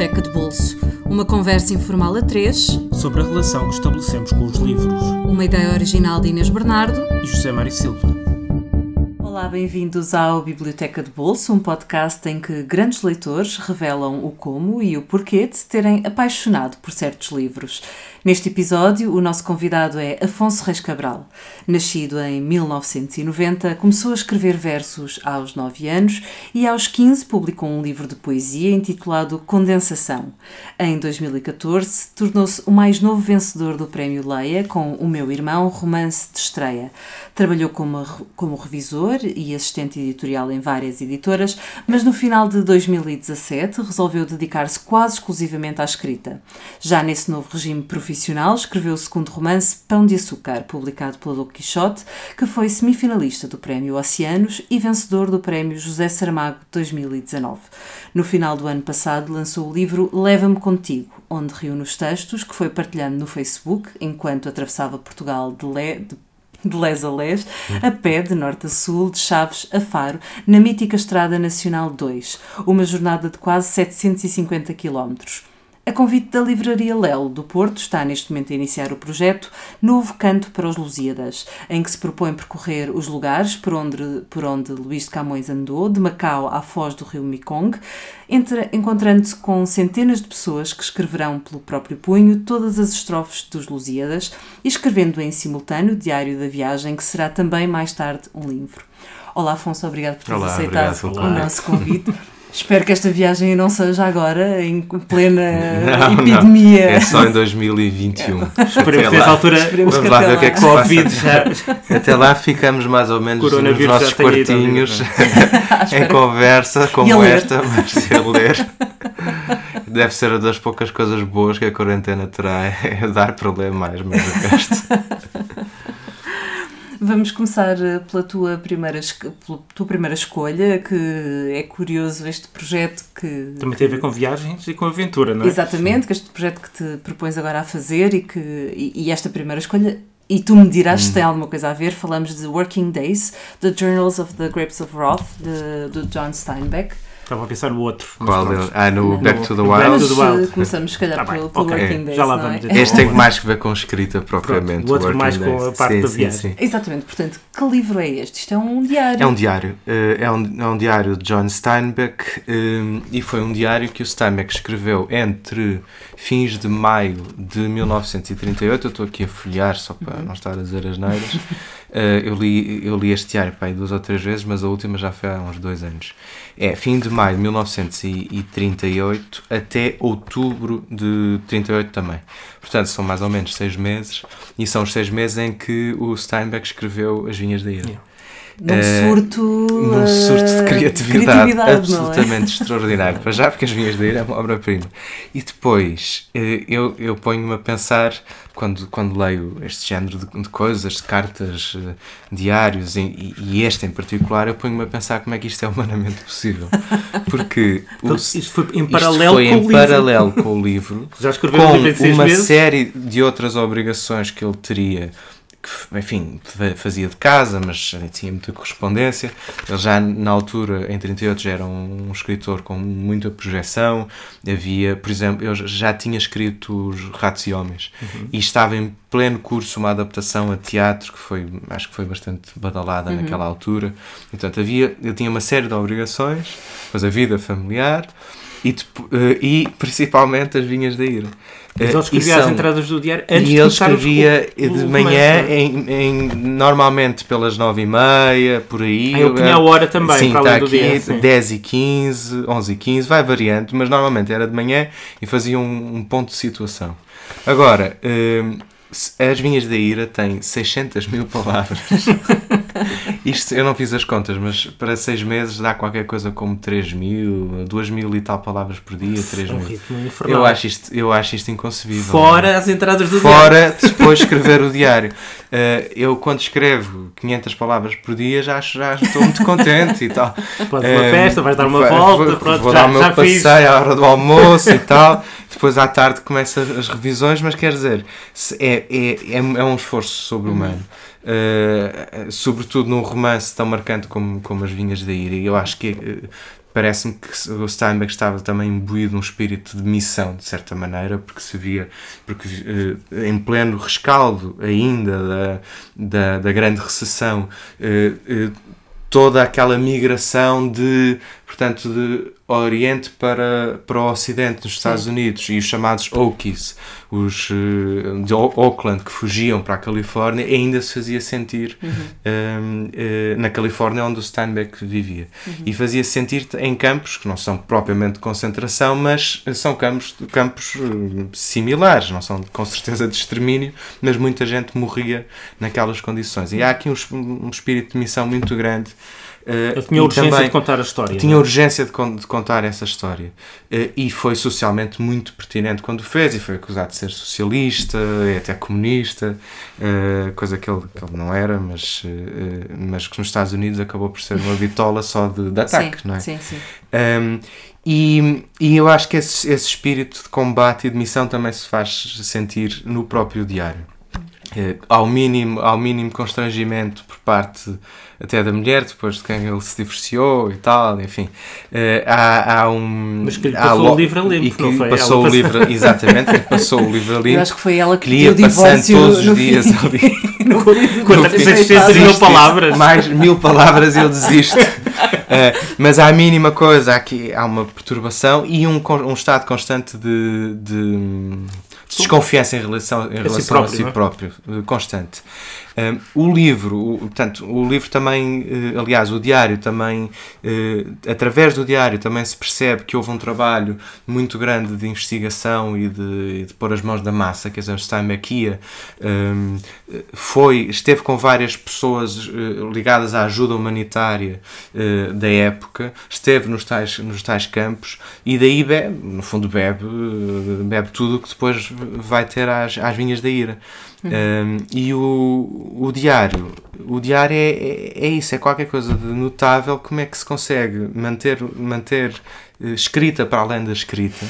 Biblioteca de Bolso. Uma conversa informal a três sobre a relação que estabelecemos com os livros. Uma ideia original de Inês Bernardo e José Mário Silva. Olá, bem-vindos ao Biblioteca de Bolso, um podcast em que grandes leitores revelam o como e o porquê de se terem apaixonado por certos livros. Neste episódio, o nosso convidado é Afonso Reis Cabral. Nascido em 1990, começou a escrever versos aos 9 anos e aos 15 publicou um livro de poesia intitulado Condensação. Em 2014, tornou-se o mais novo vencedor do Prémio Leia com O Meu Irmão, romance de estreia. Trabalhou como, como revisor e assistente editorial em várias editoras, mas no final de 2017 resolveu dedicar-se quase exclusivamente à escrita. Já nesse novo regime profissional, escreveu o segundo romance Pão de Açúcar, publicado pela Don Quixote, que foi semifinalista do Prémio Oceanos e vencedor do Prémio José Saramago 2019. No final do ano passado lançou o livro Leva-me Contigo, onde reúne os textos que foi partilhando no Facebook enquanto atravessava Portugal de, le, de de les a les, a pé de norte a sul, de Chaves a Faro, na mítica Estrada Nacional 2, uma jornada de quase 750 quilómetros. A convite da Livraria Lelo do Porto está neste momento a iniciar o projeto Novo Canto para os Lusíadas, em que se propõe percorrer os lugares por onde, por onde Luís de Camões andou, de Macau à foz do rio Mekong, encontrando-se com centenas de pessoas que escreverão pelo próprio punho todas as estrofes dos Lusíadas e escrevendo em simultâneo o Diário da Viagem, que será também mais tarde um livro. Olá Afonso, obrigado por teres aceitado o nosso convite. Espero que esta viagem não seja agora, em plena não, epidemia. Não. É só em 2021. Esperemos que nessa altura Esperemos vamos lá ver o que é que se Covid já... Até lá ficamos mais ou menos nos nossos quartinhos, em conversa como esta, mas a ler. Deve ser uma das poucas coisas boas que a quarentena terá, é dar problemas, mas o resto... Vamos começar eh, pela tua primeira, pela tua primeira escolha, que é curioso este projeto que... Também tem a ver com viagens e com aventura, não é? Exatamente, que este projeto que te propões agora a fazer e, que, e, e esta primeira escolha e tu me dirás hum. se tem alguma coisa a ver. Falamos de Working Days, The Journals of the Grapes of Wrath, de, de John Steinbeck. Estava a pensar no outro. Qual deles? Ah, no, Back no, to the Wild? Mas, uh, começamos, se calhar, tá pelo, pelo okay. Working Days. Já lá vamos. É? Este tem mais que ver com escrita propriamente. Pronto, o outro mais com a parte sim, da viagem. Sim, sim. Exatamente. Portanto, que livro é este? Isto é um diário. É um diário. Uh, é, um, é um diário de John Steinbeck um, e foi um diário que o Steinbeck escreveu entre fins de maio de 1938. Eu estou aqui a folhear só para uhum. não estar a dizer as neiras. Uh, eu, li, eu li este diário pai, duas ou três vezes, mas a última já foi há uns dois anos. É fim de maio de 1938 até outubro de 38 também. Portanto, são mais ou menos seis meses, e são os seis meses em que o Steinbeck escreveu As Vinhas da Ira. Yeah num uh, surto, num surto de criatividade, criatividade absolutamente é? extraordinário. Para já, porque As Vinhas da Ira é uma obra-prima. E depois, uh, eu, eu ponho-me a pensar, quando, quando leio este género de, de coisas, de cartas, uh, diários, e, e, este em particular, eu ponho-me a pensar como é que isto é humanamente possível. Porque então, o, isto foi em paralelo, foi com, em o paralelo com o livro, Já com uma meses? série de outras obrigações que ele teria que, enfim, fazia de casa, mas tinha muita correspondência. Ele já, na altura, em 38, já era um, escritor com muita projeção. Havia, por exemplo, eu já tinha escrito os Ratos e Homens uhum. e estava em pleno curso uma adaptação a teatro que foi, acho que foi bastante badalada uhum. naquela altura. Portanto, havia, eu tinha uma série de obrigações, depois a vida familiar e, eh, e principalmente as vinhas da ira. Mas ele escrevia são, as entradas do diário antes e ele escrevia o, o, de manhã, em, em, normalmente pelas nove e meia, por aí. Ah, ele punha a hora também, sim, para está aqui, dia, sim. 10 e 15, 11 e 15, vai variando, mas normalmente era de manhã e fazia um, um ponto de situação. Agora, hum, as Vinhas da Ira têm 600 mil palavras. Isto eu não fiz as contas, mas para 6 meses dá qualquer coisa como 3 mil, 2 mil e tal palavras por dia. 3 é um mil. Eu acho, isto, eu acho isto inconcebível. Fora as entradas do Fora diário. Fora depois escrever o diário. Uh, eu, quando escrevo 500 palavras por dia, já, já estou muito contente e tal. Pode uh, uma eh, festa, vais dar uma volta, vou, pronto, vou já, dar o meu passeio à hora do almoço e tal. Depois à tarde começa as revisões, mas quer dizer, é, é, é, é um esforço sobre-humano. Uh, sobretudo num romance tão marcante como, como As Vinhas da Ira. Eu acho que uh, parece-me que o Steinbeck estava também imbuído num espírito de missão, de certa maneira, porque se via, porque eh, em pleno rescaldo ainda da, da, da grande recessão, toda aquela migração de, portanto, de Oriente para, para o Ocidente nos Estados Sim. Unidos e os chamados Okies, os uh, de Oakland que fugiam para a Califórnia, ainda se fazia sentir uhum. um, uh, eh, na Califórnia onde o Steinbeck vivia. Uhum. E fazia sentir em campos que não são propriamente de concentração, mas são campos, campos uh, similares, não são com certeza de extermínio, mas muita gente morria naquelas condições. E há aqui um, um espírito de missão muito grande Uh, Eu tinha urgência também, de contar a história. Tinha não? É? urgência de, de, contar essa história. Uh, e foi socialmente muito pertinente quando fez, e foi acusado de ser socialista, e até comunista, uh, coisa que ele, que ele não era, mas, mas que nos Estados Unidos acabou por ser uma bitola só de, de ataque, sim, não é? Sim, sim. Um, e, e eu acho que esse, esse espírito de combate e de missão também se faz sentir no próprio diário. ao, mínimo, ao mínimo constrangimento parte até da mulher, depois de quem ele se divorciou e tal, enfim. Uh, há, há um. Mas que lhe passou o livro a limpo, e que não foi? Passou ela o livro, exatamente, passou o livro a limpo. Eu acho que foi ela que, que ia passando todos os dias fim. ali. Quantas 600 mil palavras? Mais mil palavras eu desisto. Uh, mas há a mínima coisa, há, aqui, há uma perturbação e um, um estado constante de, de desconfiança em relação, em relação a si próprio, a si é? próprio constante. Um, o livro, o, portanto, o livro também, uh, aliás, o diário também, uh, através do diário também se percebe que houve um trabalho muito grande de investigação e de, de pôr as mãos da massa, quer dizer, o Steinbeck ia, um, foi, esteve com várias pessoas uh, ligadas à ajuda humanitária da época, esteve nos tais, nos tais campos e daí bebe, no fundo bebe, bebe tudo que depois vai ter às, às vinhas da ira. Uhum. Um, e o, o diário, o diário é, é, é, isso, é qualquer coisa de notável. Como é que se consegue manter, manter uh, escrita para além da escrita?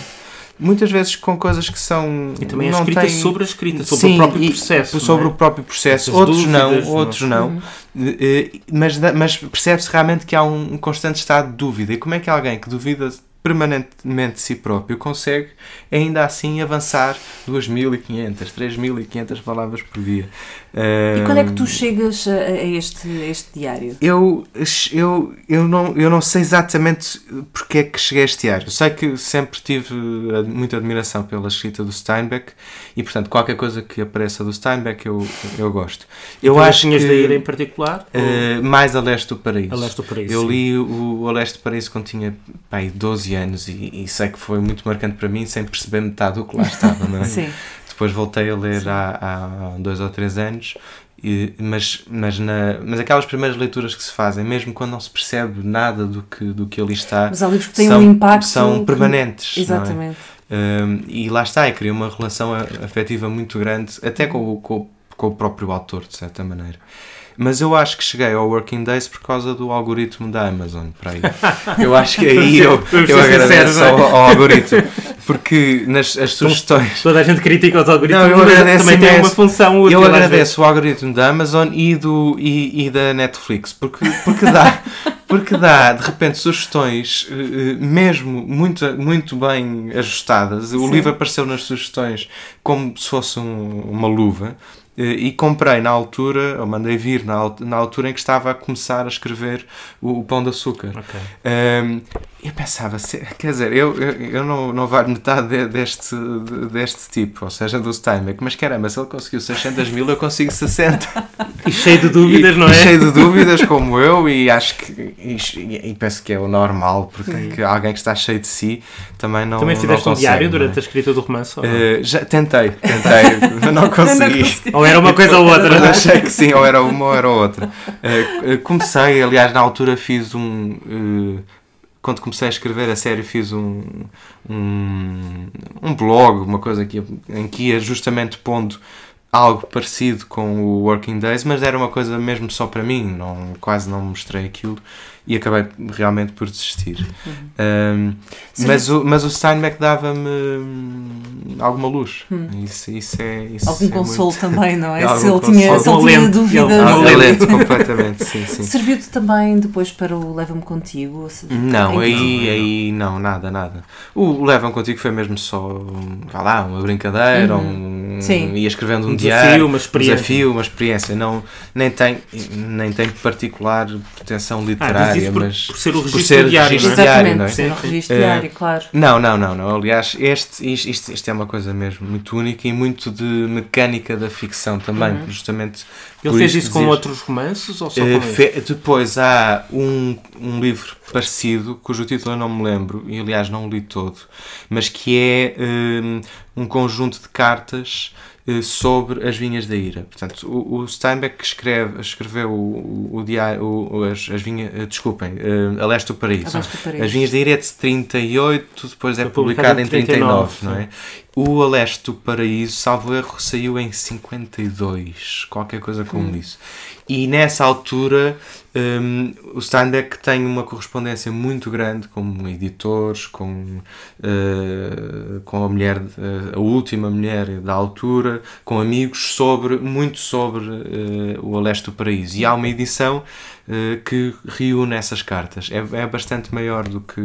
Muitas vezes com coisas que são. E também não a escrita tem... sobre a escrita, sobre Sim, o próprio processo. Sobre é? o próprio processo. Essas outros não, outros não. Uhum. Uh, mas mas percebe-se realmente que há um constante estado de dúvida. E como é que alguém que duvida permanentemente si próprio consegue ainda assim avançar 2.500, 3.500 palavras por dia. E quando é que tu chegas a, a este, a este diário? Eu, eu, eu, não, eu não sei exatamente porque é que cheguei a este diário. Eu sei que sempre tive muita admiração pela escrita do Steinbeck e, portanto, qualquer coisa que apareça do Steinbeck eu, eu gosto. Eu tu acho que, da ira em particular? Uh, mais a Leste do Paraíso. A Leste do Paraíso. Eu li o A Leste do Paraíso quando tinha pai, 12 anos e, e, sei que foi muito marcante para mim sem perceber metade do que lá estava. Não é? Sim. Depois voltei a ler há, há dois ou três anos e, mas, mas, na, mas aquelas primeiras leituras que se fazem, mesmo quando não se percebe nada do que, do que ali está, mas há livros que têm são, um impacto são permanentes. Que... Exatamente. É? Um, e lá está, e cria uma relação afetiva muito grande, até com, com, com o próprio autor, de certa maneira. Mas eu acho que cheguei ao Working Days por causa do algoritmo da Amazon, para aí. Eu acho que aí eu, eu agradeço ao, ao, algoritmo. Porque nas as sugestões. Toda a gente critica os algoritmos, não, agradeço também tem uma função útil. Eu agradeço o algoritmo da Amazon e, do, e, e da Netflix, porque, porque dá. Porque dá, de repente, sugestões eh, eh, mesmo muito, muito bem ajustadas. O Sim. livro apareceu nas sugestões como se fosse um, uma luva. Eh, e comprei na altura, ou mandei vir na, na altura em que estava a começar a escrever o, o Pão de Açúcar. Okay. Um, eu pensava, quer dizer, eu, eu, eu não, não valho metade deste, deste tipo, ou seja, do Steinbeck, mas caramba, se ele conseguiu 600 mil, eu consigo 60. E cheio de dúvidas, e, não é? cheio de dúvidas, como eu, e acho que, e, e penso que é o normal, porque alguém que está cheio de si também não Também fizeste não consegue, um diário é? durante a escrita do romance? Uh, já, tentei, tentei, mas não consegui. ou era uma coisa ou outra, não é? Achei que sim, ou era uma ou era outra. Uh, comecei, aliás, na altura fiz um... Uh, quando comecei a escrever a série fiz um, um, um blog, uma coisa que, em que ia justamente pondo algo parecido com o Working Days, mas era uma coisa mesmo só para mim, não, quase não mostrei aquilo e acabei realmente por desistir. Uhum. Um, mas, o, mas o Steinbeck dava-me alguma luz. Hum. Isso, isso é, isso Algum é consolo muito... também, não é? se ele tinha, se ele tinha dúvidas. Alento, completamente, sim, sim. Serviu-te também depois para o Leva-me Contigo? Não, aí, aí não, nada, nada. O Leva-me Contigo foi mesmo só, vá lá, uma brincadeira, uhum. um, Sim. ia escrevendo um, um desafio, diário, uma experiência. um desafio, uma experiência. Não, nem, tem, nem tem particular pretensão literária. Ah, por, mas por ser o registro, por ser diário, registro não é? diário, não é? Por ser o registro diário, claro. Não, não, não, não. Aliás, este, isto, isto é uma coisa mesmo muito única e muito de mecânica da ficção também, uhum. justamente. Ele fez isso com outros romances ou só uh, fe, Depois há um, um livro parecido, cujo título eu não me lembro, e aliás não o li todo, mas que é um, um conjunto de cartas eh, sobre as vinhas da ira. Portanto, o, o Steinbeck escreve, escreveu o, o, diário, o, as, as vinhas, eh, desculpem, uh, A Leste do Paraíso. Paraíso. As vinhas da ira é de 38, depois é publicado em 39, 39 não é? O A Leste do Paraíso, salvo erro, saiu em 52, qualquer coisa como hum. isso. E nessa altura um, o Steinbeck tem uma correspondência muito grande com editores, com, uh, com a mulher, uh, a última mulher da altura, com amigos, sobre muito sobre uh, o Aleste do Paraíso. E há uma edição que reúne essas cartas. É, é bastante maior do que,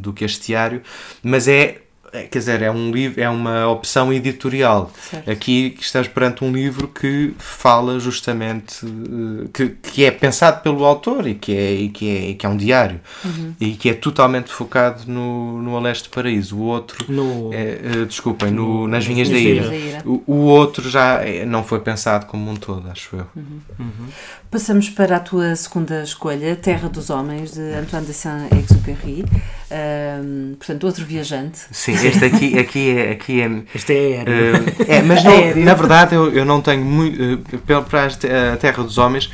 do que este diário, mas é, quer dizer, é um livro, é uma opção editorial. Certo. Aqui estás perante um livro que fala justamente eh, que, que é pensado pelo autor e que é, e que é, que é um diário uhum. e que é totalmente focado no, no Aleste Paraíso. O outro, no... é, uh, desculpem, no, no, nas Vinhas da Ira. Da Ira. O, o, outro já é, não foi pensado como um todo, acho eu. Uhum. Uhum. Passamos para a tua segunda escolha, Terra dos Homens, de Antoine de Saint-Exupéry. Um, portanto, outro viajante. Sim, este aqui, aqui é. Aqui é este é aéreo. Uh, é, mas não, é na verdade eu, eu não tenho muito. Uh, para a Terra dos Homens,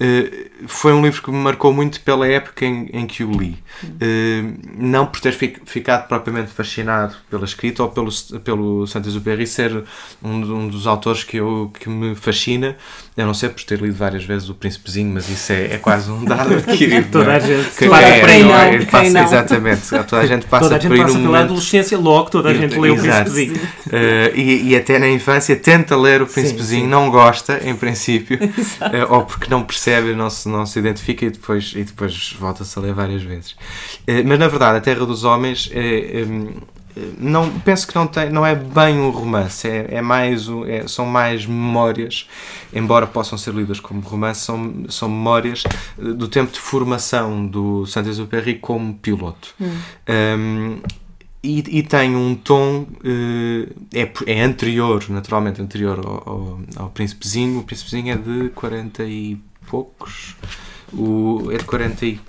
Uh, foi um livro que me marcou muito pela época em, em que o li. Uh, não por ter ficado propriamente fascinado pela escrita ou pelo, pelo Saint-Exupéry ser um, um, dos autores que, eu, que me fascina, a não ser por ter lido várias vezes O Príncipezinho, mas isso é, é quase um dado adquirido. toda a gente que, passa é, por aí, não, é, passa, Exatamente, toda a gente passa toda a gente por aí passa pela adolescência, logo toda a gente lê O Príncipezinho. Uh, e, e, até na infância tenta ler O Príncipezinho, sim, sim. não gosta, em princípio, ou porque não percebe, não se, não se identifica e depois, e depois volta-se a ler várias vezes. Eh, mas na verdade, A Terra dos Homens é, não penso que não tem não é bem um romance é, é mais é, são mais memórias embora possam ser lidas como romance são, são memórias do tempo de formação do Saint-Exupéry como piloto hum. um, e, e, tem um tom é, é anterior naturalmente anterior ao, ao, ao Príncipezinho o Príncipezinho é de 40 e poucos. O, é de 40 e,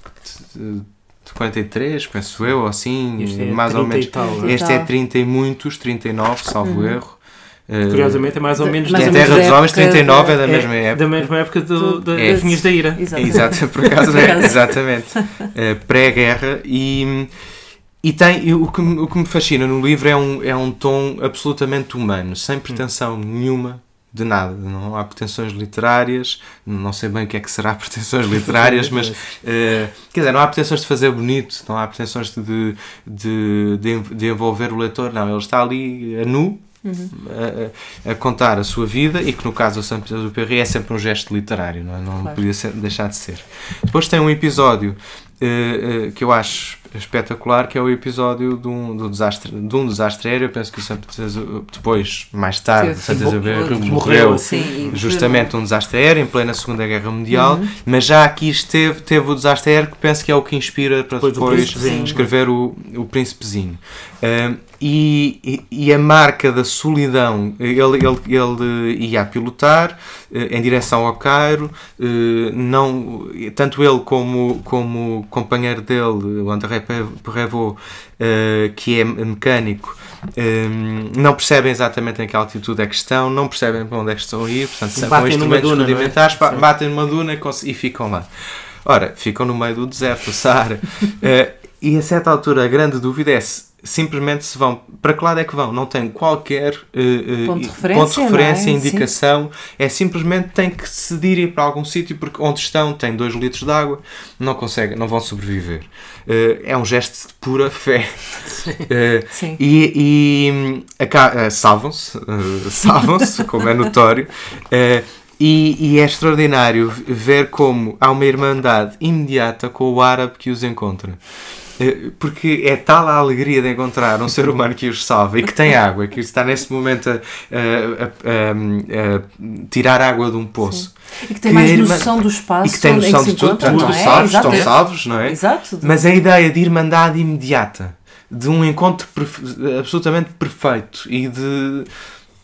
de 43, penso eu, assim, é mais ou menos. Tal, é? este é 30 e muitos, 39, salvo uhum. erro. Curiosamente é mais ou menos mais da Terra dos Homens 39 é da mesma é, época. Da mesma época do, do, é. das Vinhas da Ira. Exato, por acaso é, exatamente. É, Pré-guerra e, e tem, o, que, o que me fascina no livro é um, é um tom absolutamente humano, sem pretensão nenhuma de nada, não há pretensões literárias, não sei bem o que é que será pretensões literárias, mas uh, quer dizer, não há pretensões de fazer bonito, não há pretensões de, de, de, de envolver o leitor, não, ele está ali a nu. Uhum. A, a, contar a sua vida e que no caso do Santos do Perry é sempre um gesto literário, não, é? não claro. podia ser, deixar de ser. Depois tem um episódio uh, uh, que eu acho espetacular que é o episódio de um, do desastre, de um desastre aéreo. Eu penso que o Santa depois, mais tarde, Santa Isabel morreu sim, justamente um desastre aéreo em plena Segunda Guerra Mundial, uhum. mas já aqui esteve, teve o desastre aéreo que penso que é o que inspira para depois, escrever o, o Príncipezinho. E, e, a marca da solidão, ele, ele, ele ia a pilotar uh, em direção ao Cairo, uh, não, tanto ele como, como o companheiro dele, o André Prévost, uh, que é mecânico, não percebem exatamente em que altitude é que estão, não percebem para onde é que estão a ir, portanto, são com instrumentos duna, rudimentares, é? batem numa duna e, ficam lá. Ora, ficam no meio do deserto, Saara. e a certa altura a grande dúvida é se simplesmente se vão. Para que lado é que vão? Não tem qualquer uh, ponto de referência, ponto de referência é? indicação. Sim. É simplesmente tem que se dirigir para algum sítio porque onde estão tem 2 litros de água, não conseguem, não vão sobreviver. Uh, é um gesto de pura fé. Uh, e, e salvam-se, salvam-se, como é notório. E, e, é extraordinário ver como há uma irmandade imediata com o árabe que os encontra. Eh, porque é tal a alegria de encontrar um ser humano que os salva e que tem água, que está nesse momento a, a, a, a tirar água de um poço. Sim. E que tem que mais noção do espaço e que tem noção de tudo, portanto, é? salvos, estão salvos, não é? Exato. Mas a ideia de irmandade imediata, de um encontro absolutamente perfeito e de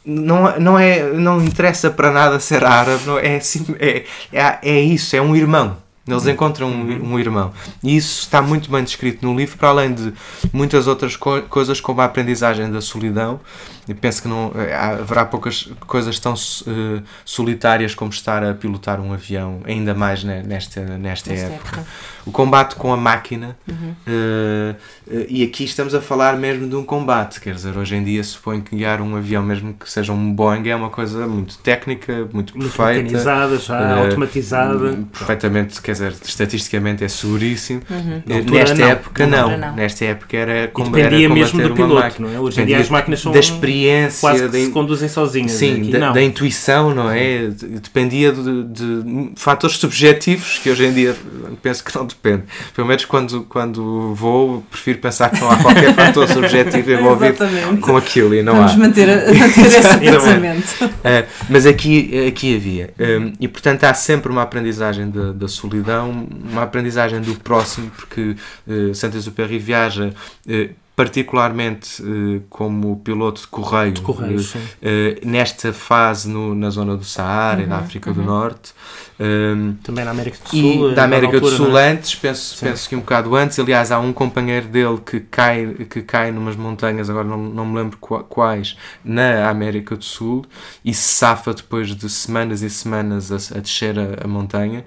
não, não, é, não interessa para nada ser árabe, não, é, assim, é, é, é isso, é um irmão. Eles encontram um, um, irmão. E isso está muito bem descrito no livro, para além de muitas outras co coisas, como a aprendizagem da solidão. Eu penso que não eh, haverá poucas coisas tão uh, solitárias como estar a pilotar um avião, ainda mais nesta, nesta, época. época. O combate com a máquina. Uhum. Uh, uh, e aqui estamos a falar mesmo de um combate. Quer dizer, hoje em dia suponho que guiar um avião, mesmo que seja um Boeing, é uma coisa muito técnica, muito, muito perfeita. Mecanizada, já automatizada. Perfeitamente, quer dizer, estatisticamente é seguríssimo. Uhum. Nesta não. época não. não. Nesta época era como dependia era mesmo do piloto, não é? Hoje em dia as máquinas são experiência, quase que se conduzem sozinhas. Sim, da, da, intuição, não é? Dependia de, de, fatores subjetivos que hoje em dia penso que não depende. Pelo menos quando, quando vou, prefiro pensar que não há qualquer fator subjetivo envolvido com aquilo e não Vamos há. manter, manter esse pensamento. Uh, mas aqui, aqui havia. Um, e portanto há sempre uma aprendizagem da, da solidão, uma aprendizagem do próximo, porque uh, Saint-Exupéry viaja. Uh, particularmente uh, como piloto de correio, de correio uh, nesta fase no, na zona do Saara uhum, e da África uhum. do Norte. Um, Também na América do Sul. E da América altura, do Sul é? antes, penso, penso que um bocado antes. Aliás, há um companheiro dele que cai, que cai numas montanhas, agora não, não me lembro quais, na América do Sul e se safa depois de semanas e semanas a, a descer a, a montanha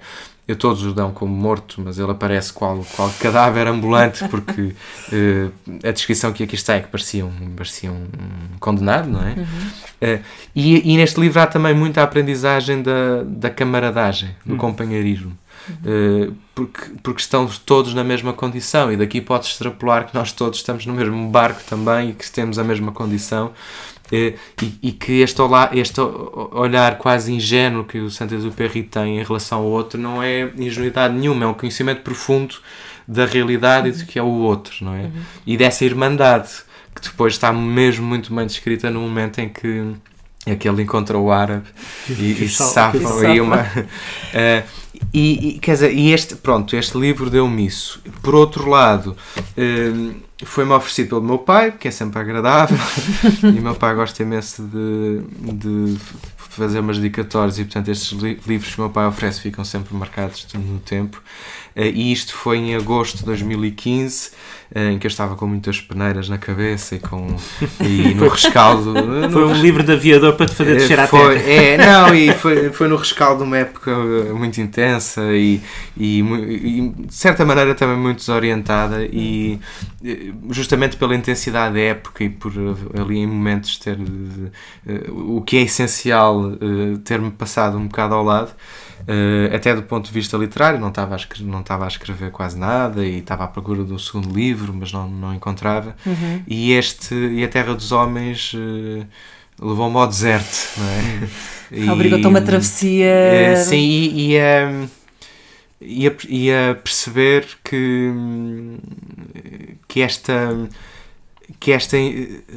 eu todos o dão como morto, mas ele aparece qual, qual cadáver ambulante, porque uh, a descrição que aqui está é que parecia um, parecia um condenado, não é? Uhum. Uh, e, e, neste livro há também muita aprendizagem da, da camaradagem, do uhum. companheirismo. Uh, porque, porque estão todos na mesma condição e daqui pode-se extrapolar que nós todos estamos no mesmo barco também e que temos a mesma condição e, e, que este, olá, este olhar quase ingênuo que o Saint-Exupéry tem em relação ao outro não é ingenuidade nenhuma, é um conhecimento profundo da realidade e do que é o outro, não é? Uhum. E dessa irmandade que depois está mesmo muito bem descrita no momento em que aquele encontra o árabe e, e safam aí uma. Uh, e, e, quer dizer, e este, pronto, este livro deu-me isso. Por outro lado, uh, foi-me oferecido pelo meu pai, que é sempre agradável, e meu pai gosta imenso de, de fazer umas dedicatórias e, portanto, estes li livros que o meu pai oferece ficam sempre marcados no tempo. Uh, e isto foi em agosto de 2015 em que eu estava com muitas peneiras na cabeça e, com, e no rescaldo. Foi um livro de aviador para te fazer descer foi, à terra. É, não, e foi, foi no rescaldo de uma época muito intensa e, e, e, de certa maneira também muito desorientada e justamente pela intensidade da época e por ali em momentos ter o que é essencial ter-me passado um bocado ao lado. Uh, até do ponto de vista literário, não estava, a escrever, não estava a escrever quase nada e estava à procura do segundo livro, mas não, não encontrava. Uhum. E este e A Terra dos Homens uh, levou-me ao deserto, não é? Obrigou-te a uma travessia. Uh, sim, e, e, a, e, a, e a perceber que, que esta que esta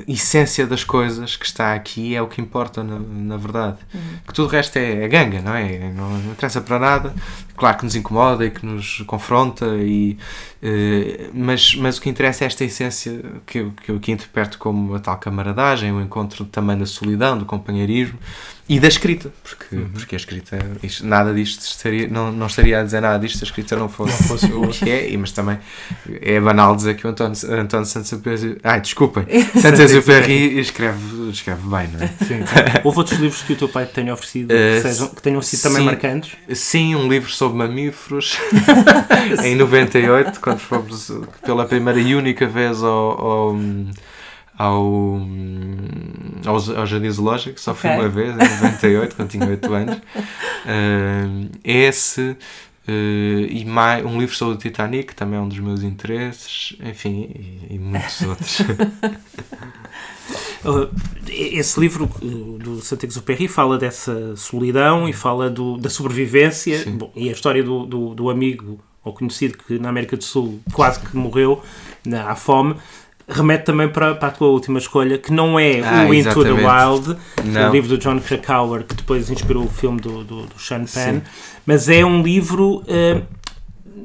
essência das coisas que está aqui é o que importa na, na verdade. Uhum. Que tudo o resto é, é ganga, não é? Não, não interessa para nada. Claro que nos incomoda e que nos confronta, e, uh, mas, mas o que interessa é esta essência que eu, que eu aqui interpreto como a tal camaradagem, o encontro também da solidão, do companheirismo e da escrita, porque, uhum. porque a escrita, isto, nada disto estaria, não, não estaria a dizer nada disto se a escrita não fosse, não fosse o que é, mas também é banal dizer que o António, António Santos Exupéry, ai, desculpem. Saint-Exupéry escreve, escreve bem, não é? Sim. Houve outros livros que o teu pai te tenha oferecido que, eh, sejam, que tenham sido sim, também marcantes? Sim, um livro sobre mamíferos em 98, quando fomos pela primeira e única vez ao, ao ao, ao, ao Jardim Zoológico, só okay. fui uma vez, em 98, quando tinha 8 anos. Uh, esse, Uh, e mais, um livro sobre o Titanic, também é um dos meus interesses, enfim, e, e muitos outros. Uh, esse livro do Saint-Exupéry fala dessa solidão e fala do, da sobrevivência Bom, e a história do, do, do, amigo ou conhecido que na América do Sul quase que morreu na, à fome remete também para, para a tua última escolha, que não é ah, o Into the Wild, não. o livro do John Krakauer, que depois inspirou o filme do, do, do Sean Penn, Sim. mas é um livro. Uh,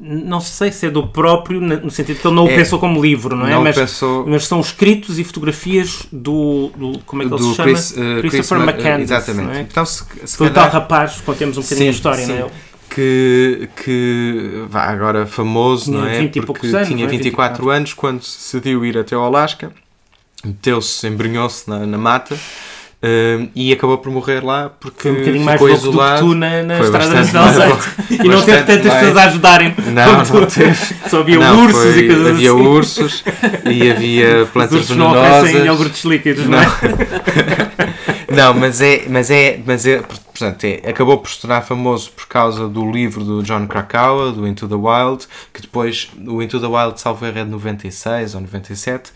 não sei se é do próprio, no sentido que ele não é, o pensou como livro, não é? Não mas, pensou... mas são escritos e fotografias do. do como é que ele se chama? Chris, uh, Christopher McCandless. Exatamente. É? Então, se, se Foi calhar... o tal rapaz, contemos um bocadinho sim, a história, sim. não é? Que, que vá agora famoso, tinha não é? 20 Porque anos, tinha 24, 24 anos quando decidiu ir até ao Alasca, meteu-se, embrenhou-se na, na mata. Uh, e acabou por morrer lá porque foi um bocadinho mais louco isolado. do que tu na, na Estrada Nacional E não teve tantas pessoas a ajudarem. Não, não teve. Só havia não, ursos foi, e coisas havia assim. ursos e havia plantas Os venenosas. não oferecem iogurtes líquidos, não, não é? não, mas é, mas é, mas é portanto, é, acabou por se tornar famoso por causa do livro do John Krakauer, do Into the Wild, que depois, o Into the Wild, salvo erro, é de 96 ou 97,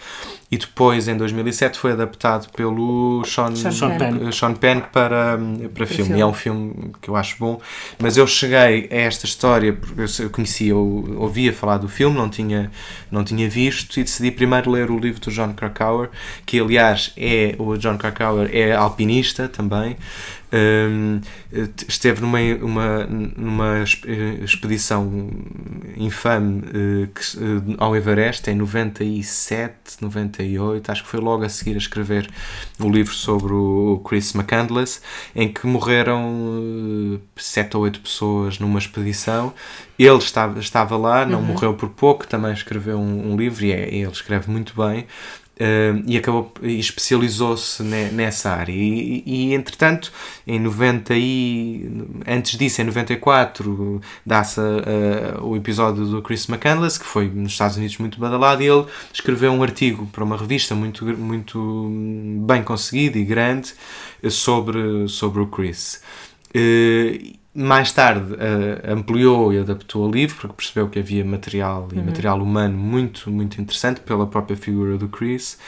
e depois, em 2007, foi adaptado pelo Sean, Sean, Penn. Sean Penn para, para filme. filme. E é um filme que eu acho bom. Mas eu cheguei a esta história porque eu conhecia, eu ouvia falar do filme, não tinha, não tinha visto, e decidi primeiro ler o livro do John Krakauer, que aliás é, o John Krakauer é alpinista também. Um, esteve numa, uma, numa expedição infame uh, que, uh, ao Everest em 97, 98, acho que foi logo a seguir a escrever o livro sobre o Chris McCandless, em que morreram sete ou oito pessoas numa expedição. Ele estava, estava lá, não uhum. morreu por pouco, também escreveu um, um livro e é, ele escreve muito bem. Uh, e acabou e especializou-se ne, nessa área. E, e, entretanto em 90 e antes disso em 94 dá-se uh, o episódio do Chris McCandless que foi nos Estados Unidos muito badalado e ele escreveu um artigo para uma revista muito muito bem conseguido e grande sobre sobre o Chris. Uh, mais tarde uh, ampliou e adaptou o livro porque percebeu que havia material e uhum. material humano muito muito interessante pela própria figura do Chris.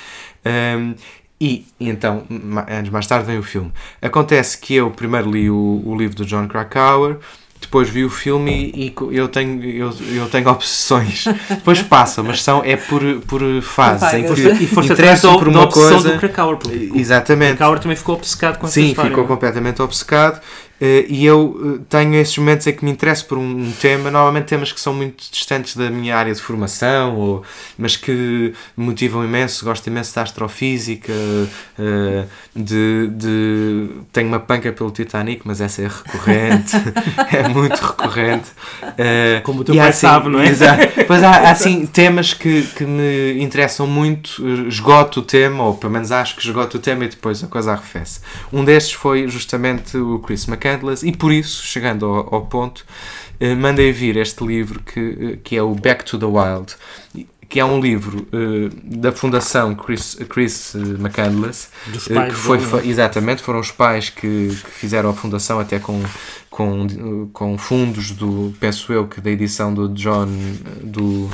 Um, e, e, então anos mais tarde vem o filme. Acontece que eu primeiro li o, o livro do John Krakauer depois vi o filme e, e, eu tenho eu, eu tenho obsessões. Depois passa mas são é por por fases em que e foste interessa por uma coisa do Krakauer, exatamente. Krakauer também ficou obcecado com sim ficou completamente obcecado e eu uh, tenho esses momentos em que me interesso por um, tema, normalmente temas que são muito distantes da minha área de formação, ou, mas que me motivam imenso. Gosto imenso da astrofísica, uh, de, de, tenho uma panca pelo Titanic, mas essa é recorrente, é muito recorrente. Como o teu pai assim, sabe, não é? Exato. Pois há, há assim temas que, que me interessam muito, esgoto o tema, ou pelo menos acho que esgoto o tema e depois a coisa arrefece. Um destes foi justamente o Chris McCann e por isso, chegando ao, ao ponto, eh, mandei vir este livro que, eh, que é o Back to the Wild, que é um livro uh, da Fundação Chris, Chris McCandless, uh, que foi, foi, exatamente, foram os pais que, que, fizeram a fundação até com, com, com fundos do, penso eu, que da edição do John do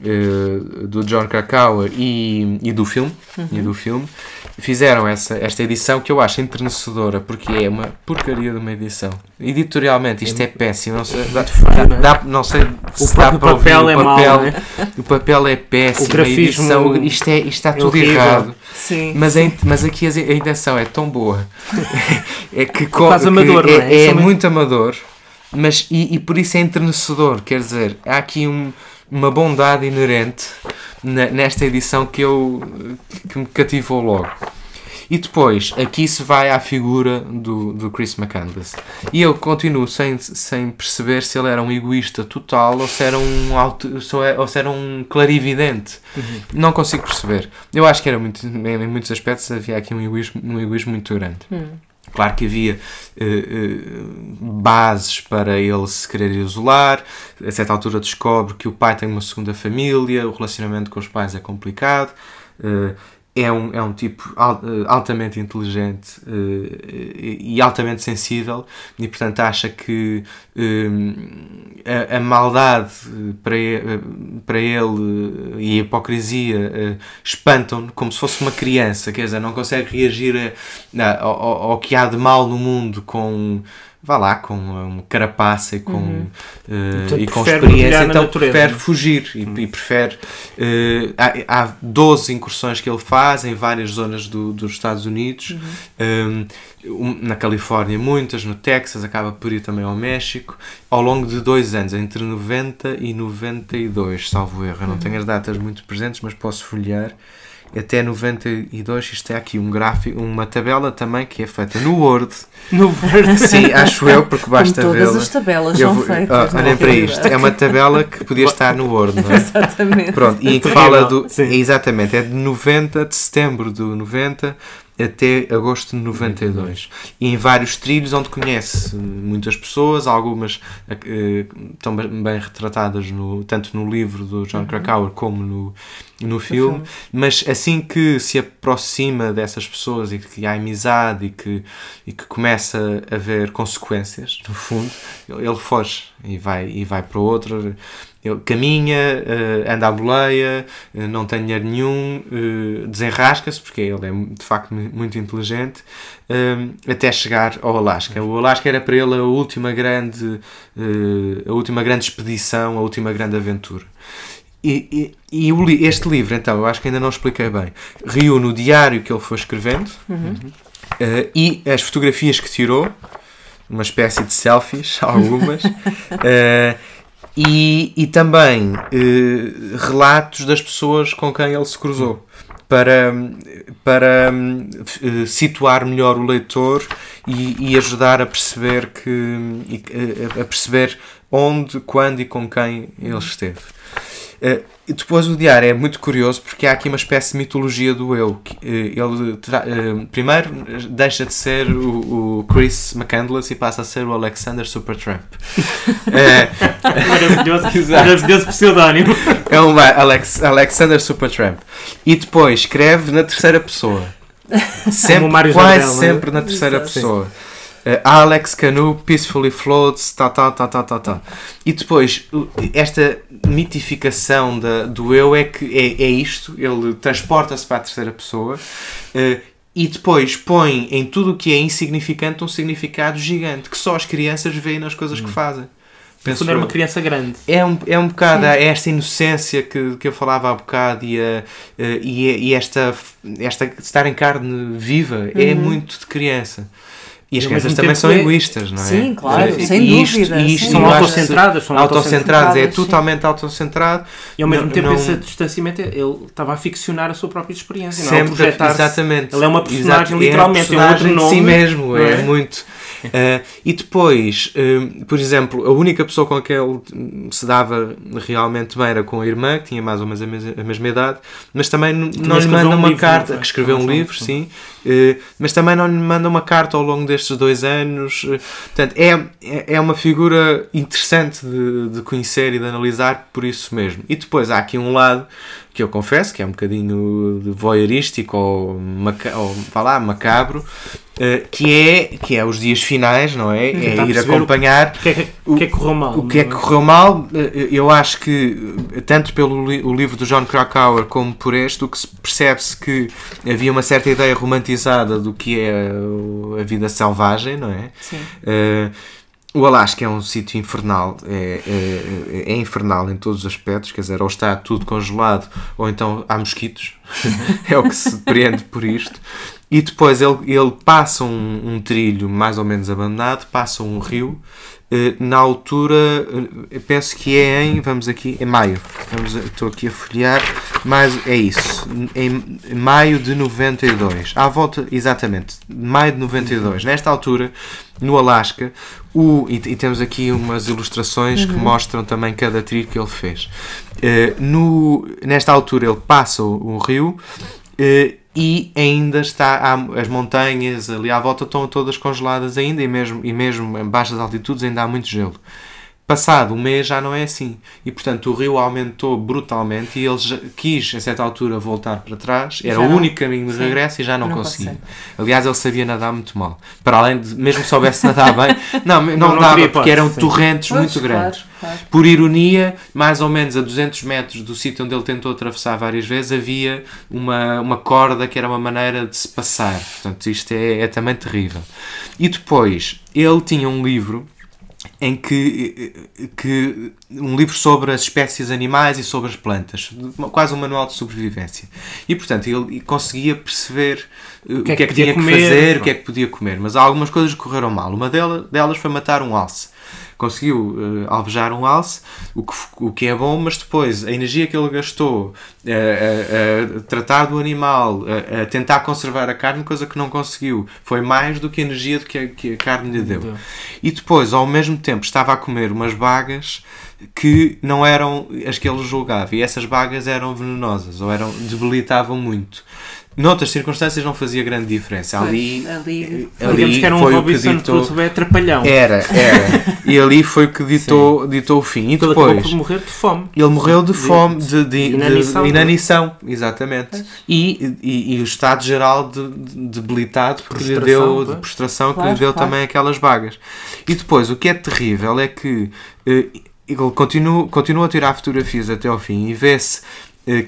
uh, do John Krakauer e, e do filme uhum. e do filme fizeram essa, esta edição que eu acho entrenecedora porque é uma porcaria de uma edição editorialmente isto é, é péssimo não sei, dá, dá, não sei se o dá para papel ouvir, é o papel, mau, né? o papel é péssimo o grafismo edição, isto, é, isto está é tudo horrível. errado Sim, mas, sim. A, mas aqui a, intenção é tão boa é que, que amador, é, é, é muito amador mas e, e por isso é entrenecedor quer dizer há aqui um uma bondade inerente nesta edição que eu que me cativou logo. E depois, aqui se vai à figura do, do Chris McCandless. E eu continuo sem, sem perceber se ele era um egoísta total ou se era um, auto, ou se era um clarividente. Uhum. Não consigo perceber. Eu acho que era muito, em muitos aspectos havia aqui um egoísmo, um egoísmo muito grande. Uhum. Claro que havia uh, uh, bases para ele se querer isolar. A certa altura descobre que o pai tem uma segunda família, o relacionamento com os pais é complicado. Uh, é um, é um tipo eh, altamente inteligente uh, e altamente sensível e portanto acha que uh, a, maldade para para ele e a hipocrisia espantam-no como se fosse uma criança, quer dizer, não consegue reagir a, ao, ao que há de mal no mundo com vá lá, com um carapaça e com, uhum. uh, e com experiência, então prefere fugir e, uhum. e prefere. Uh, há, há 12 incursões que ele faz em várias zonas do, dos Estados Unidos, uhum. um, na Califórnia, muitas, no Texas, acaba por ir também ao México, ao longo de dois anos, entre 90 e 92, salvo erro. Eu não uhum. tenho as datas muito presentes, mas posso folhear até 92, isto é aqui um gráfico, uma tabela também que é feita no Word. No Word? Sim, acho eu, porque basta ver. Todas as tabelas eu, são feitas. Oh, olhem para isto, é uma tabela que podia estar no Word, não é? Exatamente. Pronto, e que fala do. Sim. Exatamente, é de 90, de setembro de 90 até agosto de 92. E em vários trilhos onde conhece muitas pessoas, algumas uh, estão bem retratadas no, tanto no livro do John uhum. Krakauer como no, no filme, filme, mas assim que se aproxima dessas pessoas e que há amizade e que, e que começa a haver consequências, no fundo, ele foge e vai, e vai para outro ele caminha, uh, anda à boleia, uh, não tem dinheiro nenhum, uh, desenrasca-se, porque ele é de facto muito inteligente, até chegar ao Alasca. O Alasca era para ele a última grande, a última grande expedição, a última grande aventura. E, e, e, este livro, então, eu acho que ainda não expliquei bem, reúne o diário que ele foi escrevendo uhum. e as fotografias que tirou, uma espécie de selfies, algumas. e, e também eh, relatos das pessoas com quem ele se cruzou para, para uh, situar melhor o leitor e, e, ajudar a perceber que a perceber onde, quando e com quem ele esteve. Uh, depois o diário é muito curioso porque há aqui uma espécie de mitologia do eu. Eh, ele uh, primeiro deixa de ser o, o, Chris McCandless e passa a ser o Alexander Supertramp. é, maravilhoso, maravilhoso pseudónimo. É um Alex, Alexander Supertramp. E depois escreve na terceira pessoa. Sempre, quase Jardel, é? sempre na terceira Exato. pessoa. Uh, Alex Canu, Peacefully Floats, tal, tal, tal, tal, tal, tal. E depois, esta mitificação da, do eu é que é, é isto, ele transporta-se para a terceira pessoa uh, e depois põe em tudo o que é insignificante um significado gigante que só as crianças veem nas coisas hum. que fazem. Penso era uma criança grande. É um, é um bocado Sim. esta inocência que, que eu falava há bocado e, a, e, e esta, esta estar em carne viva é uhum. é muito de criança. E as crianças também são é... egoístas, não é? Sim, claro, é, sem e isto, dúvida. E isto, são autocentradas, são autocentradas, é totalmente autocentrado. E ao mesmo não, tempo não... esse distanciamento, ele estava a ficcionar a sua própria experiência, Sempre, não é? exatamente. Ele é uma personagem, Exato, literalmente, é um outro nome. si mesmo, é, é muito... Uh, e depois, uh, por exemplo, a única pessoa com quem ele se dava realmente bem era com a irmã, que tinha mais ou menos a mesma, a mesma idade, mas também não lhe manda um uma livro, carta, que escreveu um livro, sim, mas também não lhe manda uma carta ao longo destes dois anos. portanto, é, é, é uma figura interessante de, de conhecer e de analisar por isso mesmo. E depois há aqui um lado que eu confesso que é um bocadinho voyeurístico ou, maca ou vá lá, macabro, uh, que, é, que é os dias finais, não é? É ir acompanhar o que é que, o, que, é que correu mal. O que é que correu mal, eh, eu acho que, tanto pelo li o livro do John Krakauer como por este, o que se percebe-se que havia uma certa ideia romantizada do que é a vida selvagem, não é? Sim. Uh, o Alasca é um sítio infernal, é, é, é, infernal em todos os aspectos, quer dizer, ou está tudo congelado, ou então há mosquitos, é o que se depreende por isto. E depois ele, ele passa um, um trilho mais ou menos abandonado, passa um rio, eh, na altura, eh, penso que é em, vamos aqui, em maio, vamos, estou aqui a folhear, mas é isso, em maio de 92, à volta, exatamente, maio de 92, nesta altura, no Alasca, o, e, e temos aqui umas ilustrações uhum. que mostram também cada trilho que ele fez. No, nesta altura ele passa o, o rio, uh, e ainda está as montanhas ali à volta estão todas congeladas ainda e mesmo, e mesmo em baixas altitudes ainda há muito gelo. Passado um mês já não é assim. E portanto o rio aumentou brutalmente e ele quis, a certa altura, voltar para trás. Era o único caminho de regresso Sim, e já não, não conseguia. Aliás, ele sabia nadar muito mal. Para além de, mesmo soubesse nadar bem, não, não, não dava porque eram sim. torrentes pois, muito grandes. Claro, claro. Por ironia, mais ou menos a 200 metros do sítio onde ele tentou atravessar várias vezes, havia uma, uma corda que era uma maneira de se passar. Portanto, isto é, é também terrível. E depois, ele tinha um livro em que, que um livro sobre as espécies animais e sobre as plantas, quase um manual de sobrevivência. E portanto ele conseguia perceber o que, é que, é que tinha que fazer, o que é que podia comer, mas algumas coisas correram mal. Uma delas foi matar um alce conseguiu uh, alvejar um alce, o que, o que é bom, mas depois a energia que ele gastou a, a, a tratar do animal, a, a, tentar conservar a carne, coisa que não conseguiu, foi mais do que a energia do que a, que a carne lhe deu. E depois, ao mesmo tempo, estava a comer umas bagas que não eram as que ele julgava e essas bagas eram venenosas ou eram debilitavam muito. Noutras circunstâncias não fazia grande diferença. Ali, ali, eh, ali que era um foi Robinson o que ditou. É. Era, era. e ali foi o que ditou, ditou o fim. E ele depois. Por morrer de fome. Ele morreu de fome, de, de, de inanição. De inanição exatamente. E, e, e, o estado geral de, de debilitado porque lhe deu, de prostração, claro, que lhe deu claro. também aquelas vagas. E depois, o que é terrível é que. Uh, ele continua, continua a tirar fotografias até ao fim e vê-se eh,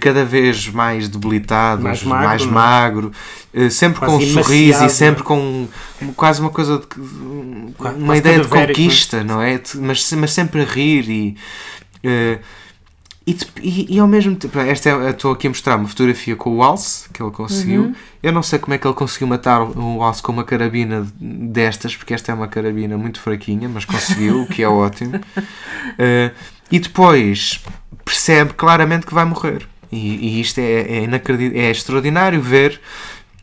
cada vez mais debilitado, mais magro, mais é? magro eh, sempre quase com um sorriso e sempre com quase uma coisa de uma quase ideia de conquista, não é? Mas, mas sempre a rir e, uh, e, e, e, ao mesmo tempo, esta é, estou aqui a mostrar uma fotografia com o alce que ele conseguiu. Uhum. Eu não sei como é que ele conseguiu matar o alce com uma carabina destas, porque esta é uma carabina muito fraquinha, mas conseguiu, o que é ótimo. Uh, e depois percebe claramente que vai morrer. E, e isto é, é, é extraordinário ver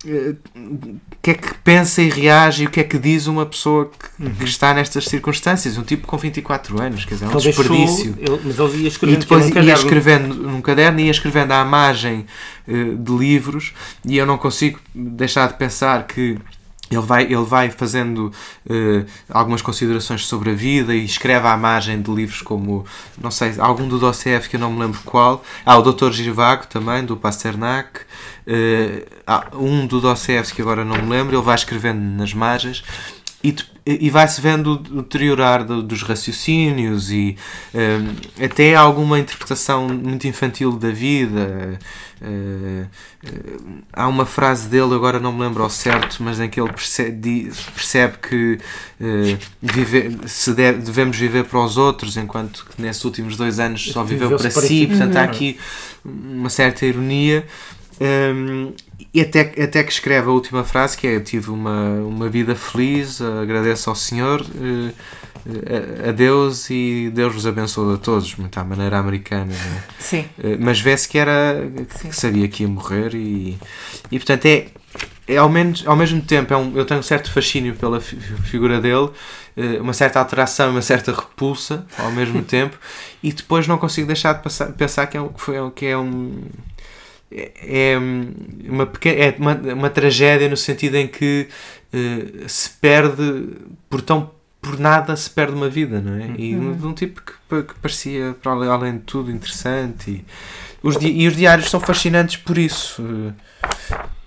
uh, o que é que pensa e reage e o que é que diz uma pessoa que, uhum. que está nestas circunstâncias. Um tipo com 24 anos, quer dizer, é um ele desperdício. Deixou, ele, mas ele ia escrevendo, e depois ia escrevendo num caderno, ia escrevendo à margem uh, de livros e eu não consigo deixar de pensar que ele vai, ele vai fazendo uh, algumas considerações sobre a vida e escreve à margem de livros como, não sei, algum do Dostoevsky, eu não me lembro qual. Ah, o Dr. Givago também, do Pasternak. Uh, ah, um do Dostoevsky, agora não me lembro. Ele vai escrevendo nas margens e, e vai-se vendo o deteriorar do, dos raciocínios e um, até alguma interpretação muito infantil da vida. Uh, uh, há uma frase dele, agora não me lembro ao certo, mas em que ele percebe, percebe que uh, viver, se deve, devemos viver para os outros, enquanto que nesses últimos dois anos só viveu para, para si. Portanto, há uhum. aqui uma certa ironia. Um, e até, até que escreve a última frase que é eu tive uma, uma vida feliz, agradeço ao Senhor, uh, a, a, Deus e Deus vos abençoe a todos, muito à maneira americana. É? Sim. Uh, mas vê-se que era que sabia que ia morrer e, e portanto é, é ao, menos, ao mesmo tempo é um, eu tenho um certo fascínio pela figura dele, uma certa alteração, uma certa repulsa ao mesmo tempo e depois não consigo deixar de passar, pensar que é, que foi, que é um é, é uma, pequena, é uma, uma tragédia no sentido em que uh, se perde por tão por nada se perde uma vida, não é? Uhum. E de um tipo que, que parecia, para além, de tudo, interessante. E os, di e os diários são fascinantes por isso.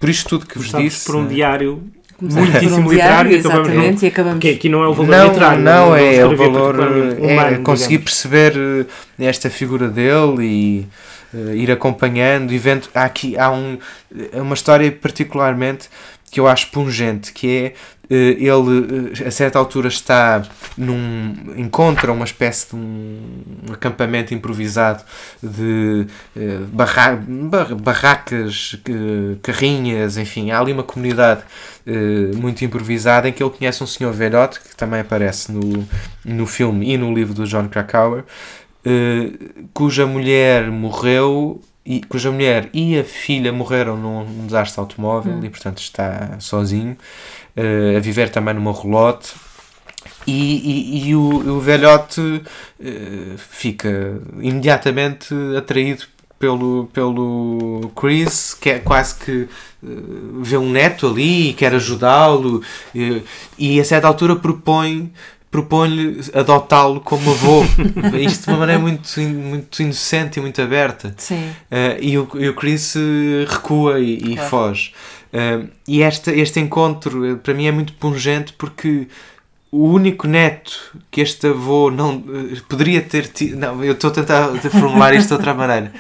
Por isto tudo que vos disse. por um é? diário muitíssimo um literário diário, exatamente, e acabamos... Porque aqui não é o valor não, literário. Não, não é, é o valor... É, conseguir perceber eh, esta figura dele e uh, ir acompanhando e vendo. Há aqui há um, uma história particularmente que eu acho pungente, que é Eh, ele, eh, a certa altura, está num. encontra uma espécie de um, acampamento improvisado de barra, bar, barracas, carrinhas, enfim, há ali uma comunidade muito improvisada em que ele conhece um senhor velhote que também aparece no, no filme e no livro do John Krakauer, cuja mulher morreu e, cuja mulher e a filha morreram num, num desastre automóvel hum. e portanto está sozinho uh, a viver também numa rolote e, e, e o, o, velhote uh, fica imediatamente atraído pelo, pelo Chris, que é quase que uh, vê um neto ali e quer ajudá-lo, e, e a certa altura propõe propõe-lhe adotá-lo como avô. Isto de uma maneira muito, muito inocente e muito aberta. Sim. Uh, e, o, e o Chris recua e, e claro. foge. Uh, e este, este encontro eh, para mim é muito pungente porque o único neto que este avô não uh, poderia ter tido. Não, eu estou a tentar formular isto de outra maneira.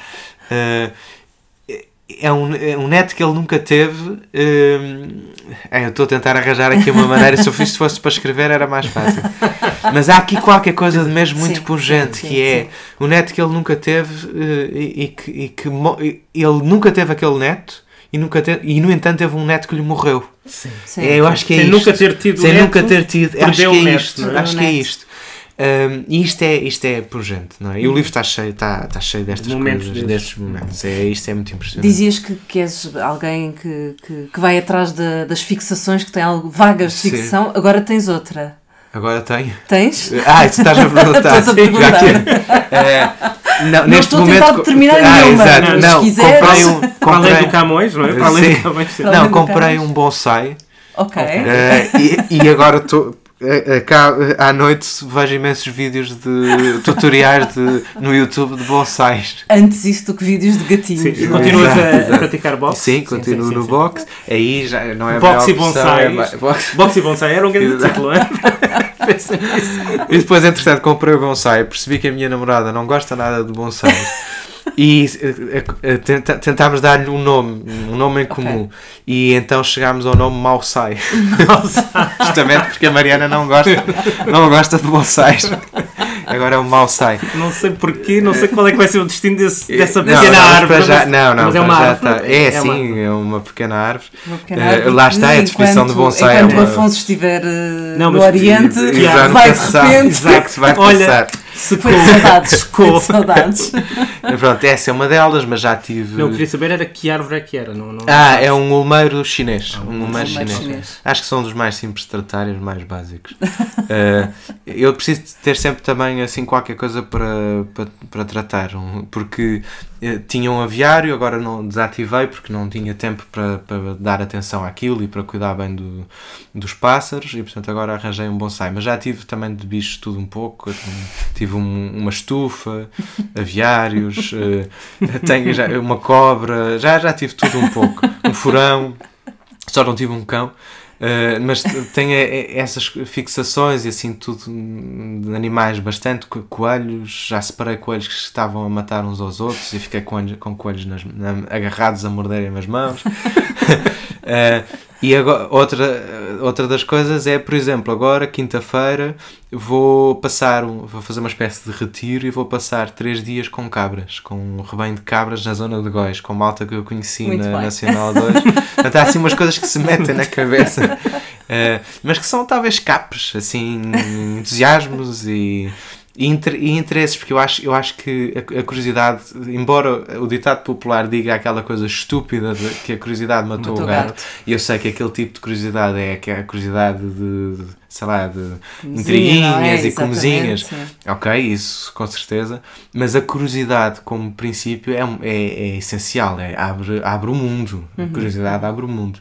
Uh, é um, é um neto que ele nunca teve. é, eu estou a tentar arranjar aqui uma maneira. se eu fiz fosse para escrever era mais fácil. Mas há aqui qualquer coisa de mesmo muito sim, pungente sim, sim, que é o neto que ele nunca teve e, e, que, e que ele nunca teve aquele neto e, nunca ter, e no entanto teve um neto que lhe morreu. Sim. Sim. É, eu acho que é Sem isto. nunca ter tido Sem neto, nunca ter tido. Acho que é isto. É? Acho que é isto. Um, e isto é, isto é pungente, não é? E o livro está cheio, está, está cheio destas momentos coisas, destes. destes momentos. É, isto é muito impressionante. Dizias que, que és alguém que, que, que vai atrás de, das fixações, que tem algo vagas de ficção, Sim. agora tens outra. Agora tenho. Tens? Ah, tu estás a perguntar. Estou a perguntar. É, não, não neste estou momento, a tentar determinar ah, nenhuma. Exato. Mas não, quiseres... comprei um, comprei, Para além do Camões, não é? Para além do Camões. sim. Não, comprei um bonsai. Ok. eh, e, e agora estou. Eh, eh, cá, eh, à noite vejo imensos vídeos de tutoriais de, no YouTube de bonsais. Antes isso do que vídeos de gatinhos. Sim, e é? continuas a, praticar boxe? Sim, continuo sim, no sim. box. Aí já não é Boxe e é bonsais. ba- boxe. Boxe e bonsai era um grande título, é? E depois, entretanto, comprei o bonsai. Percebi que a minha namorada não gosta nada de bonsai. E eh, eh, tenta- tentámos dar-lhe um nome, um nome em comum. E então chegámos ao nome Mau Sai. Justamente porque a Mariana não gosta, não gosta de bonsais. Agora é o Mau Sai. Não sei porquê, não sei qual é que vai ser o destino desse, dessa Não, pequena não, mas árvore. já- não, não, mas é uma árvore. está- É, uma- sim, é uma pequena árvore. Uma pequena Eh, árvore lá está, a que, definição de enquanto- bonsai é Enquanto o uma- Afonso estiver eh, Não, no Oriente, Exato, vai de repente. Exato, vai Olha, passar. Foi de saudades. Secou. de saudades. Pronto, essa é uma delas, mas já tive. Não, eu queria saber era que árvore é que era. Não, não Ah, é um ulmeiro chinês. um ulmeiro chinês. chinês. Acho que são dos mais simples de tratar e os mais básicos. Eh, eu preciso ter sempre também assim qualquer coisa para, para, para tratar, um- porque eh, tinha um aviário, agora não desativei porque não tinha tempo para, para dar atenção àquilo e para cuidar bem do, dos pássaros e portanto agora arranjei um bonsai. Mas já tive também de bichos tudo um pouco. Tenho- tive um- uma estufa, aviários, eh, tenho já uma cobra, já, já tive tudo um pouco. Um furão, só não tive um cão. Uh, mas eh, essas fixações e assim tudo de animais bastante co- coelhos já separei coelhos que estavam a matar uns aos outros e fiquei com, com coelhos nas- na- agarrados a morderem as mãos Uh, e agora, outra, outra das coisas é, por exemplo, agora, quinta-feira, vou passar, vou fazer uma espécie de retiro e vou passar três dias com cabras, com um rebanho de cabras na zona de Góis, com malta que eu conheci Muito na bem. Nacional 2. Portanto, há assim umas coisas que se metem na cabeça, uh, mas que são talvez capes, assim, entusiasmos e. E, inter- e interesses, porque eu acho, eu acho que a, curiosidade, embora o ditado popular diga aquela coisa estúpida de que a curiosidade matou, Matou o gato, gato. e eu sei que aquele tipo de curiosidade é que é a curiosidade de, de, sei lá, de Comezinha, intriguinhas é? e comezinhas. Ok, isso com certeza, mas a curiosidade como princípio é, é, é essencial, é, abre, abre o mundo, Uhum. a curiosidade abre o mundo.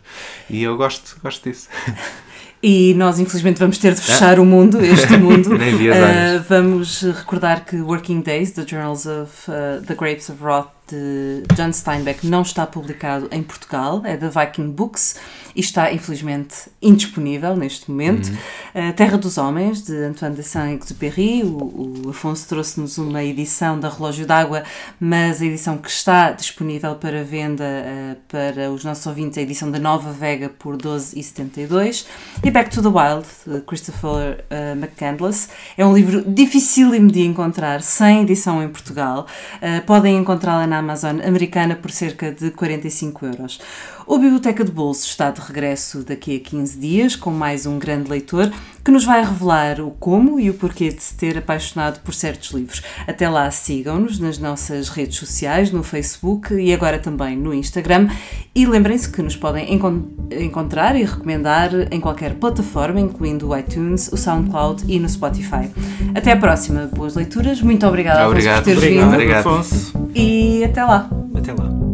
E eu gosto, gosto disso. E nós, infelizmente, vamos ter de fechar o mundo, este mundo. Nem vi as Uh, vamos recordar que Working Days, The Journals of uh, the Grapes of Roth de John Steinbeck não está publicado em Portugal, é da Viking Books e está infelizmente indisponível neste momento. Uhum. Terra dos Homens, de Antoine de Saint-Exupéry. O, o Afonso trouxe-nos uma edição da Relógio d'Água, mas a edição que está disponível para venda uh, para os nossos ouvintes é a edição da Nova Vega por 12,72. E Back to the Wild, de Christopher uh, McCandless. É um livro dificílimo de encontrar, sem edição em Portugal. Uh, podem encontrá-la na Amazon americana por cerca de 45 euros. O Biblioteca de Bolso está de regresso daqui a 15 dias com mais um grande leitor que nos vai revelar o como e o porquê de se ter apaixonado por certos livros. Até lá, sigam-nos nas nossas redes sociais, no Facebook e agora também no Instagram. E lembrem-se que nos podem encont encontrar e recomendar em qualquer plataforma, incluindo o iTunes, o SoundCloud e no Spotify. Até à próxima. Boas leituras. Muito obrigada obrigado, por teres obrigado, vindo. Obrigado. Afonso. E até lá. Até lá.